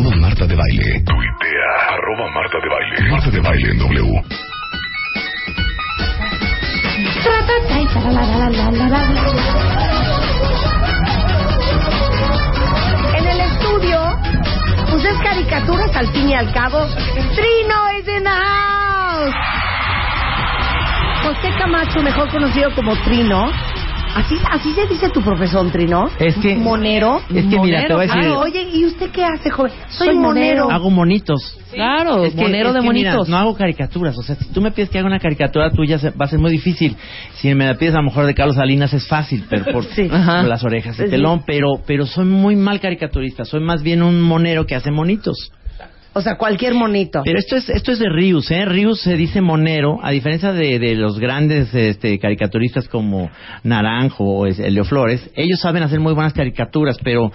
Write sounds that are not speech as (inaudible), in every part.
Arroba Marta de Baile. tuitea, arroba Marta de Baile, Marta de Baile en W. En el estudio, pues es caricaturas al fin y al cabo. Trino is in José Camacho, mejor conocido como Trino. Así, así se dice tu profesor, Trino. Es que- Monero. es que mira, te voy a decir- Claro, oye, ¿y usted qué hace, joven? Soy, monero. Hago monitos. Claro, Es que- monero es de que, mira, monitos. no hago caricaturas. O sea, si tú me pides que haga una caricatura tuya, se- va a ser muy difícil. Si me la pides a lo mejor de Carlos Salinas, es fácil, pero por, (laughs) Sí. Ajá. por las orejas Sí. telón. Pero, pero soy muy mal caricaturista. Soy más bien un monero que hace monitos. O sea, cualquier monito. Pero esto es esto es de Rius, ¿eh? Rius se dice monero, a diferencia de, de los grandes este, caricaturistas como Naranjo o es- Elio Flores. Ellos saben hacer muy buenas caricaturas, pero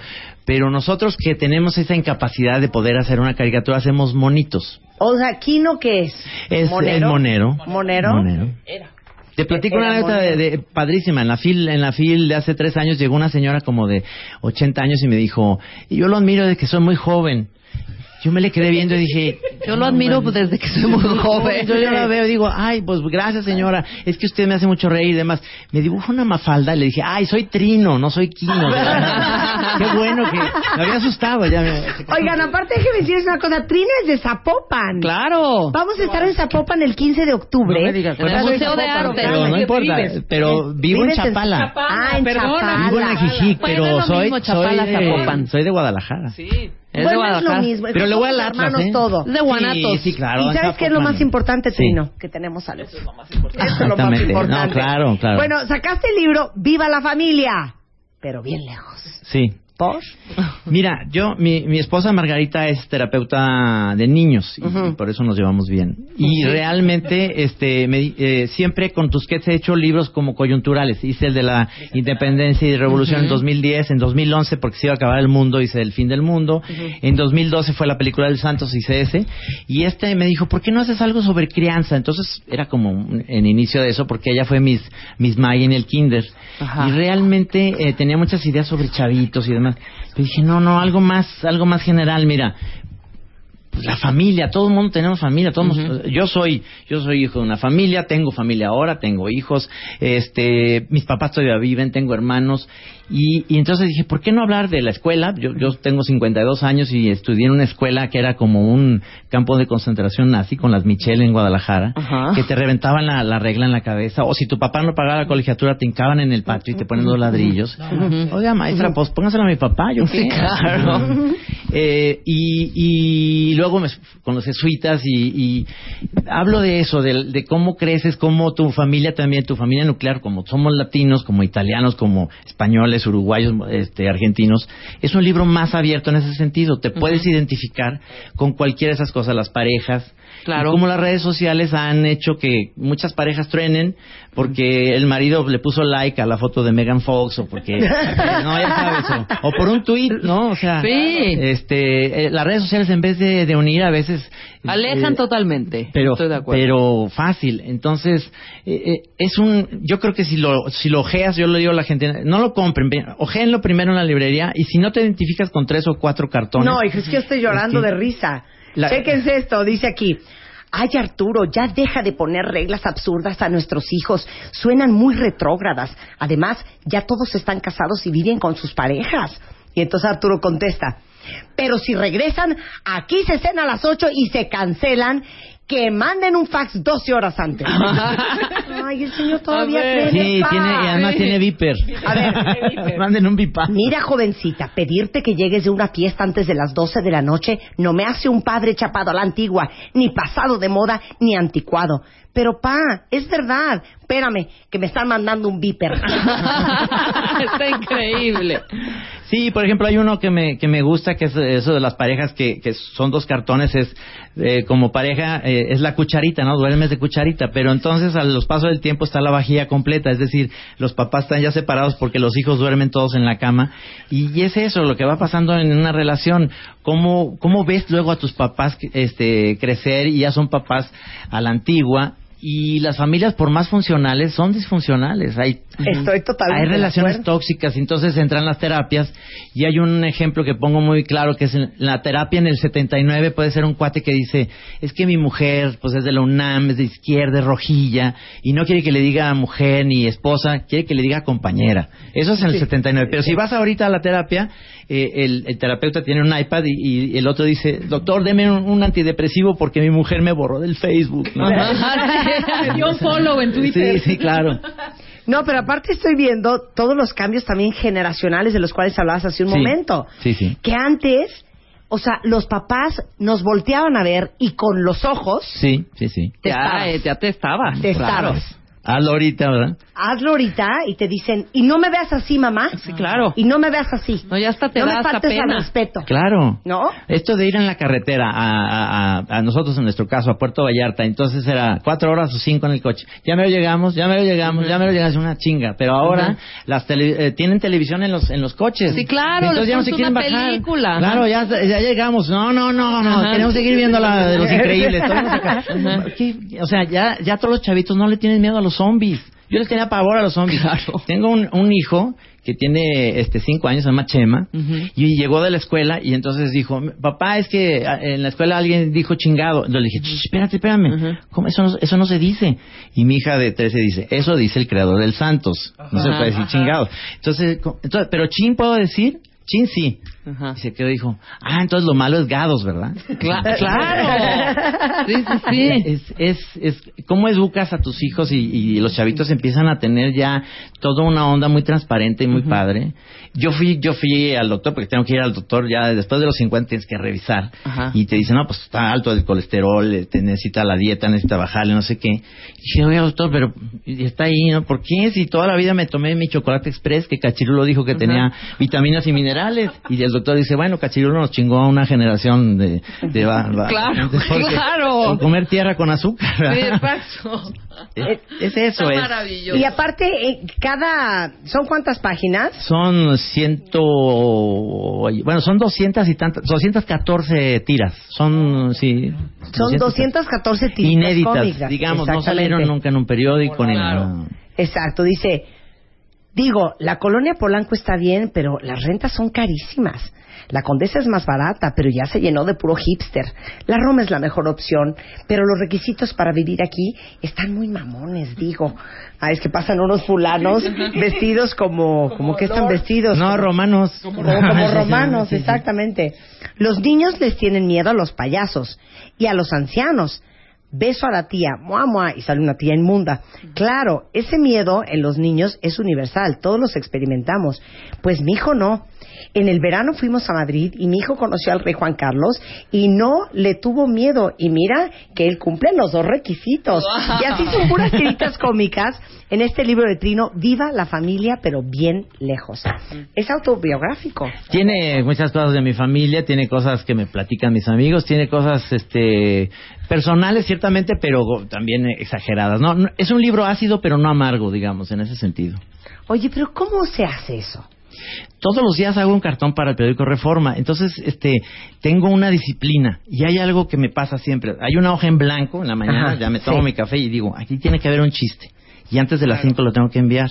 pero nosotros que tenemos esa incapacidad de poder hacer una caricatura, hacemos monitos. O sea, ¿Kino qué es? Es ¿Monero? el monero. ¿Monero? Monero. Te platico Era una anécdota de- padrísima. En la fil en la fil de hace tres años llegó una señora como de 80 años y me dijo, y yo lo admiro de que soy muy joven. Yo me le quedé viendo y dije, Yo lo admiro desde que soy muy (laughs) joven. Yo, yo la veo y digo, ay, pues gracias señora, es que usted me hace mucho reír y demás. Me dibujó una mafalda y le dije, ay, soy Trino, no soy Quino. (laughs) Qué bueno que me había asustado ya. me- Oigan, aparte déjeme decirles una cosa. Trino es de Zapopan. Claro. Vamos a estar en Zapopan el 15 de octubre. No me digas, En el bueno, Museo de Arte. Pero no importa, pero vivo en ¿Vives en Chapala. Ah, en Perdona. Chapala. Vivo en Ajijic, Bueno, pero soy, mismo Chapala, soy, de, Zapopan. soy de Guadalajara. Sí. Es de Bueno, es lo mismo. Pero le voy al Atlas, hermanos ¿eh? todo. Es de Guanatos. Sí, sí, claro. ¿Y sabes qué es lo más importante, Sí. Trino? Que tenemos salud. Eso es lo más importante. Exactamente. No, claro, claro. Bueno, sacaste el libro Viva la Familia, pero bien lejos. Sí. ¿Por? Mira, yo, mi, mi esposa Margarita es terapeuta de niños y, por eso nos llevamos bien. Y realmente, este, me eh, siempre con Tusquets he hecho libros como coyunturales. Hice el de la independencia y revolución en 2010, en 2011 porque se iba a acabar el mundo, hice el fin del mundo. En 2012 fue la película del Santos, hice ese. Y este me dijo, ¿por qué no haces algo sobre crianza? Entonces era como en inicio de eso porque ella fue mis, mis May en el kinder. Y realmente eh, tenía muchas ideas sobre chavitos y demás. Pero dije, no, no, algo más, algo más general, mira. Pues, La familia, todo el mundo tenemos familia, todos yo soy, yo soy hijo de una familia, tengo familia ahora, tengo hijos, este, mis papás todavía viven, tengo hermanos y, y entonces dije, ¿por qué no hablar de la escuela? Yo, yo tengo 52 años y estudié en una escuela que era como un campo de concentración nazi con las Michelle en Guadalajara, que te reventaban la, la regla en la cabeza, o si tu papá no pagaba la colegiatura te hincaban en el patio y te ponen dos ladrillos. Oiga, maestra, pues póngaselo a mi papá, yo qué. Sí, claro. Eh, y, y luego me, con los jesuitas y, y hablo de eso, de, de cómo creces, cómo tu familia también, tu familia nuclear, como somos latinos, como italianos, como españoles, uruguayos, este, argentinos, es un libro más abierto en ese sentido. Te puedes identificar con cualquiera de esas cosas, las parejas. Claro. Y cómo las redes sociales han hecho que muchas parejas truenen porque el marido le puso like a la foto de Megan Fox o porque (laughs) no ya sabes o, o por un tweet no o sea Sí. este eh, las redes sociales en vez de, de unir a veces Alejan eh, totalmente. pero Estoy de acuerdo. pero fácil entonces eh, eh, es un yo creo que si lo si lo ojeas yo le digo a la gente no lo compren ojéenlo primero en la librería y si no te identificas con tres o cuatro cartones No, hijo, es que yo estoy llorando Es que- de risa. La- Chéquense esto, dice aquí. Ay, Arturo, ya deja de poner reglas absurdas a nuestros hijos. Suenan muy retrógradas. Además, ya todos están casados y viven con sus parejas. Y entonces Arturo contesta, pero si regresan, aquí se cena a las 8 y se cancelan, que manden un fax 12 horas antes. (laughs) Ay, el señor todavía cree sí tiene y además tiene viper A ver. (laughs) manden un vipa Mira, jovencita, pedirte que llegues de una fiesta antes de las 12 de la noche no me hace un padre chapado a la antigua, ni pasado de moda, ni anticuado. Pero, pa, es verdad. Espérame, que me están mandando un viper. (laughs) Está increíble. Sí, por ejemplo, hay uno que me, que me gusta, que es eso de las parejas que, que son dos cartones, es eh, como pareja, eh, es la cucharita, ¿no? Duermes de cucharita, pero entonces a los pasos del tiempo está la vajilla completa, es decir, los papás están ya separados porque los hijos duermen todos en la cama, y, y es eso lo que va pasando en una relación, cómo, cómo ves luego a tus papás este, crecer y ya son papás a la antigua, Y las familias, por más funcionales, son disfuncionales. Hay, Estoy totalmente hay de relaciones acuerdo. tóxicas, entonces entran las terapias. Y hay un ejemplo que pongo muy claro, que es en la terapia en el 79 puede ser un cuate que dice, es que mi mujer, pues es de la UNAM, es de izquierda, es rojilla, y no quiere que le diga mujer ni esposa, quiere que le diga compañera. Eso es en el 79. Pero si vas ahorita a la terapia, eh, el, el terapeuta tiene un iPad y, y el otro dice, doctor, deme un, un antidepresivo porque mi mujer me borró del Facebook. ¿no? (laughs) Me dio un follow en Twitter. Sí, sí, claro. No, pero aparte estoy viendo todos los cambios también generacionales de los cuales hablabas hace un Sí. momento. Sí, sí. Que antes, o sea, los papás nos volteaban a ver y con los ojos Sí, sí, sí. Te Ya, estabas. eh, ya te estabas. te Claro. estabas. Hazlo ahorita, ¿verdad? Hazlo ahorita y te dicen, y no me veas así, mamá. Sí, claro. Y no me veas así. No, ya hasta te no da me faltes al pena. respeto. Claro. ¿No? Esto de ir en la carretera a, a- a- nosotros, en nuestro caso, a Puerto Vallarta, entonces era cuatro horas o cinco en el coche. Ya me lo llegamos, ya me lo llegamos, ya me lo llegamos, una chinga. Pero ahora Ujú. las tele- eh, tienen televisión en los en los coches. Sí, claro, Entonces ya no se quieren una bajar. película. Claro, ya, ya llegamos. No, no, no, no. Ajá. Queremos seguir viendo la de los (laughs) increíbles. O sea, ya, ya todos los chavitos no le tienen miedo a los zombies. Yo les tenía pavor a los zombies. Tengo un, un hijo que tiene este cinco años, se llama Chema, y llegó de la escuela y entonces dijo, papá, es que ah, en la escuela alguien dijo chingado. Entonces le dije, "Ch, espérate, espérame, Ujú. ¿Cómo? Eso, no, eso no se dice. Y mi hija de 13 dice, eso dice el creador del Santos. No se puede decir chingado. Entonces, entonces, pero chin puedo decir, chin sí. Ajá. Y se quedó y dijo, ah, entonces lo malo es gados, ¿verdad? Cla- (laughs) claro. Sí, sí, sí. Es, es, es, ¿Cómo educas a tus hijos y, y los chavitos empiezan a tener ya toda una onda muy transparente y muy padre? Yo fui yo fui al doctor, porque tengo que ir al doctor ya después de los 50 tienes que revisar. Ajá. Y te dicen, no, pues está alto el colesterol, eh, te necesita la dieta, necesita bajarle, no sé qué. Y dije, oye, doctor, pero está ahí, ¿no? ¿Por qué? Si toda la vida me tomé mi chocolate express, que Cachirulo dijo que tenía vitaminas y minerales. Y el doctor dice, bueno, Cachirulo nos chingó a una generación de... de va- va- (laughs) Claro, porque- claro. por comer tierra con azúcar. Sí. (laughs) Es, es eso, Está es. maravilloso. Y aparte, eh, cada... ¿Son cuántas páginas? Son ciento... Bueno, son 200 y tantas... 214 tiras. Son, sí... Son 214 tiritas Inéditas, cómicas. digamos, no salieron nunca en un periódico ni Claro. nada. Exacto, dice, digo, la colonia Polanco está bien, pero las rentas son carísimas. La Condesa es más barata, pero ya se llenó de puro hipster. La Roma es la mejor opción, pero los requisitos para vivir aquí están muy mamones, digo. Ah, es que pasan unos fulanos (laughs) vestidos como, como que están vestidos. No, como- romanos. como, como (laughs) romanos, Sí, sí. exactamente. Los niños les tienen miedo a los payasos y a los ancianos. Beso a la tía, mua, mua, y sale una tía inmunda. Claro, ese miedo en los niños es universal, todos los experimentamos. Pues mi hijo no. En el verano fuimos a Madrid y mi hijo conoció al rey Juan Carlos y no le tuvo miedo. Y mira que él cumple los dos requisitos. Y así son puras tiritas cómicas en este libro de Trino, Viva la familia, pero bien lejos. Es autobiográfico. Tiene muchas cosas de mi familia, tiene cosas que me platican mis amigos, tiene cosas este personales ciertamente, pero también exageradas. No, no, es un libro ácido, pero no amargo, digamos, en ese sentido. Oye, pero ¿cómo se hace eso? Todos los días hago un cartón para el periódico Reforma, entonces este tengo una disciplina y hay algo que me pasa siempre. Hay una hoja en blanco en la mañana, Ajá, ya me tomo sí. mi café y digo, aquí tiene que haber un chiste. Y antes de las 5 lo tengo que enviar.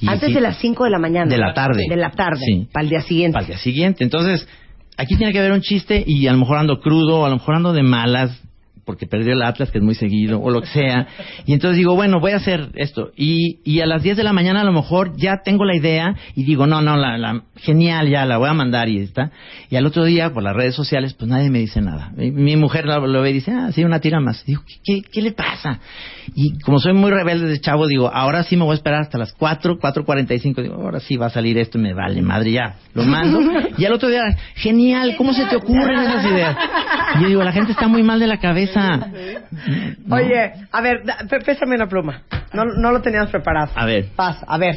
Y Antes sí, de las 5 de la mañana. De la tarde. De la tarde. Sí. Para el día siguiente. Para el día siguiente. Entonces, aquí tiene que haber un chiste y a lo mejor ando crudo, a lo mejor ando de malas, porque perdió el Atlas, que es muy seguido, o lo que sea. Y entonces digo, bueno, voy a hacer esto. Y, y a las 10 de la mañana a lo mejor ya tengo la idea y digo, no, no, la, la- genial, ya la voy a mandar y está. Y al otro día, por las redes sociales, pues nadie me dice nada. Mi, mujer lo, lo ve y dice, ah, sí, una tira más. Digo, ¿qué, qué, qué le pasa? Y como soy muy rebelde de chavo, digo, ahora sí me voy a esperar hasta las 4, 4.45. Digo, ahora sí va a salir esto y me vale, madre, ya. Lo mando. Y al otro día, genial, ¿cómo se te ocurren esas ideas? Y yo digo, la gente está muy mal de la cabeza. No. Oye, a ver, pésame una pluma. No, no lo teníamos preparado. A ver. Paz, a ver.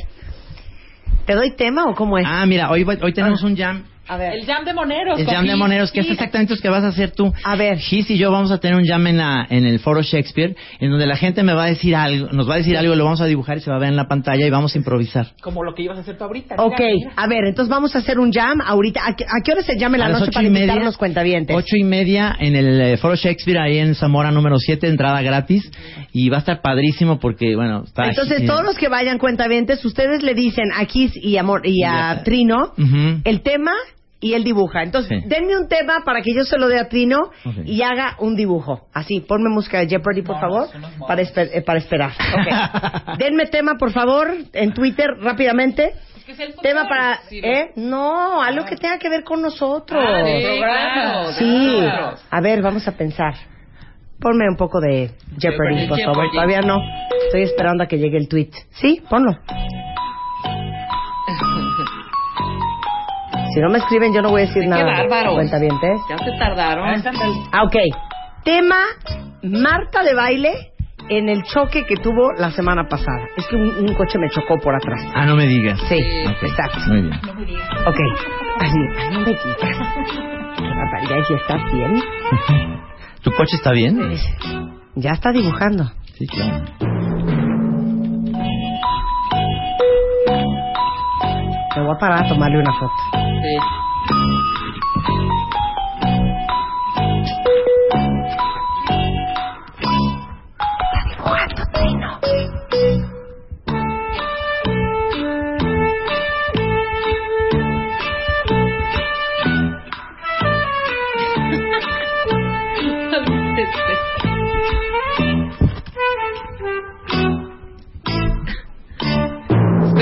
¿Te doy tema o cómo es? Ah, mira, hoy, hoy tenemos un jam A ver. El jam de moneros. El jam de Gis. moneros, que es Gis. exactamente lo que vas a hacer tú. A ver. Gis y yo vamos a tener un jam en, la, en el foro Shakespeare, en donde la gente me va a decir algo, nos va a decir algo, lo vamos a dibujar y se va a ver en la pantalla y vamos a improvisar. Como lo que ibas a hacer tú ahorita. Ok, mira, mira. a ver, entonces vamos a hacer un jam ahorita. ¿A qué, a qué hora se llama en la a las noche ocho para y invitar media, los cuentavientes? ocho y media en el eh, foro Shakespeare ahí en Zamora número 7, entrada gratis y va a estar padrísimo porque bueno, está Entonces, todos los que vayan cuentavientes, ustedes le dicen a Kiss y, Amor, y a Ya. Trino Ujú. el tema y él dibuja. Entonces, Sí. denme un tema para que yo se lo dé a Trino y haga un dibujo. Así, ponme música de Jeopardy, por favor, para, esper- eh, para esperar. (laughs) Denme tema, por favor, en Twitter, rápidamente. que es el. Tema para... ¿Eh? No, algo que tenga que ver con nosotros. Ah. Sí. Claro. A ver, vamos a pensar. Ponme un poco de Jeopardy, Jeopardy, por favor. Jeopardy. Todavía no. Estoy esperando a que llegue el tweet. Sí, ponlo. Si no me escriben, yo no voy a decir Qué nada. bárbaros. Cuentavientes. Ya se tardaron. Ah, ok. Tema Marta de baile en el choque que tuvo la semana pasada. Es que un, un coche me chocó por atrás. Ah, no me digas. Sí, Ok, exacto. Muy bien. Ok. Así, no me digas. Qué barbaridad, ¿ya estás bien? (laughs) ¿Tu coche está bien? Ya está dibujando. Sí, claro. Me voy a parar a tomarle una foto. Sí. (laughs) Dibujando, Trino.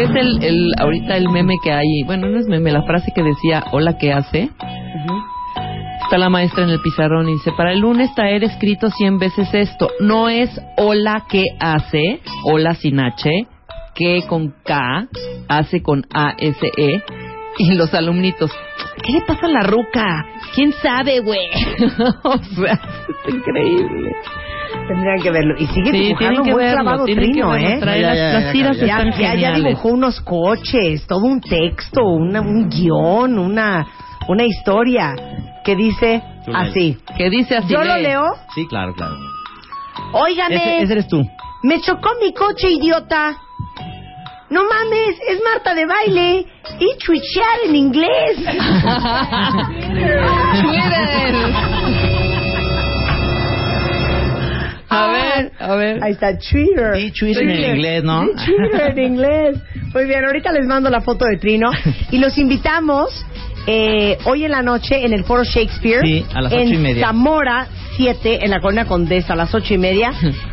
¿Ves el, el, ahorita el meme que hay? Bueno, no es meme, la frase que decía, hola, ¿qué hace? Está la maestra en el pizarrón y dice, para el lunes traer escrito 100 veces esto. No es hola, ¿qué hace? Hola sin H, que con K, hace con A-S-E. Y los alumnitos, ¿qué le pasa a la ruca? ¿Quién sabe, güey? (laughs) o sea, es increíble. Tendrían que verlo. Y sigue Sí, dibujando muy verlo, clavado Trino, verlo. ¿eh? Trae Ya, las, ya, tiras ya. Están ya, ya dibujó unos coches, todo un texto, una, un guion, una, una historia que dice así. Que dice así. Yo lo leo. Sí, claro, claro. Óigame, Ese, ese eres tú. me chocó mi coche, idiota. No mames, es Marta de baile y chuichear en inglés. (laughs) A ver, a ver. Ahí está Twitter. Sí, Twitter en inglés, ¿no? Twitter en inglés. Muy bien, ahorita les mando la foto de Trino y los invitamos eh, hoy en la noche en el Foro Shakespeare. Sí, a las en ocho y media. Zamora 7, en la Colonia Condesa, a las ocho y media.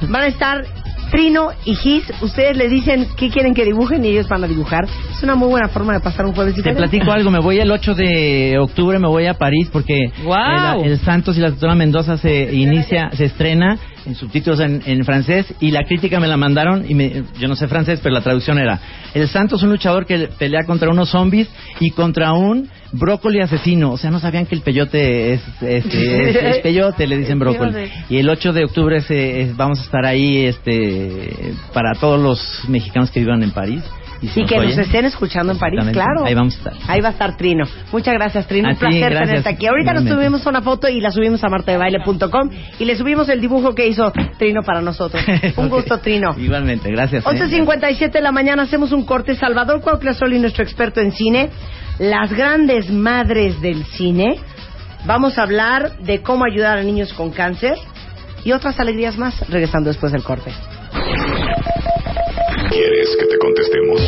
Van a estar Trino y Gis. Ustedes le dicen qué quieren que dibujen y ellos van a dibujar. Es una muy buena forma de pasar un jueves Te platico algo, me voy el 8 de octubre, me voy a París porque ¡Guau! el, el Santos y la doctora Mendoza se inicia, se estrena en subtítulos en, en francés y la crítica me la mandaron y me- yo no sé francés, pero la traducción era el Santos un luchador que pelea contra unos zombies y contra un brócoli asesino, o sea, no sabían que el peyote es, es, (laughs) es- es peyote, le dicen brócoli. Y el 8 de octubre es- vamos a estar ahí este para todos los mexicanos que vivan en París. Y, si Y que nos estén escuchando en París, claro. Ahí vamos a estar. Ahí va a estar Trino. Muchas gracias, Trino. Un ti, placer gracias. tenerte aquí. Ahorita nos subimos una foto y la subimos a martadebaile.com y le subimos el dibujo que hizo Trino para nosotros. (laughs) Un gusto, Trino. Igualmente, gracias. eh. 11.57 de la mañana hacemos un corte. Salvador Cuauhtlazoli, nuestro experto en cine. Las grandes madres del cine. Vamos a hablar de cómo ayudar a niños con cáncer y otras alegrías más regresando después del corte. ¿Quieres que te contestemos?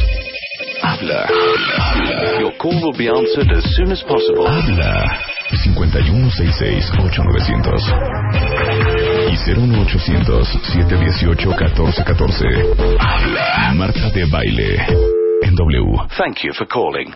Habla. Habla. Your call will be answered as soon as possible. Habla. 5166-8900. Y 01800-718-1414. Habla. Marta de Baile. En W. Thank you for calling.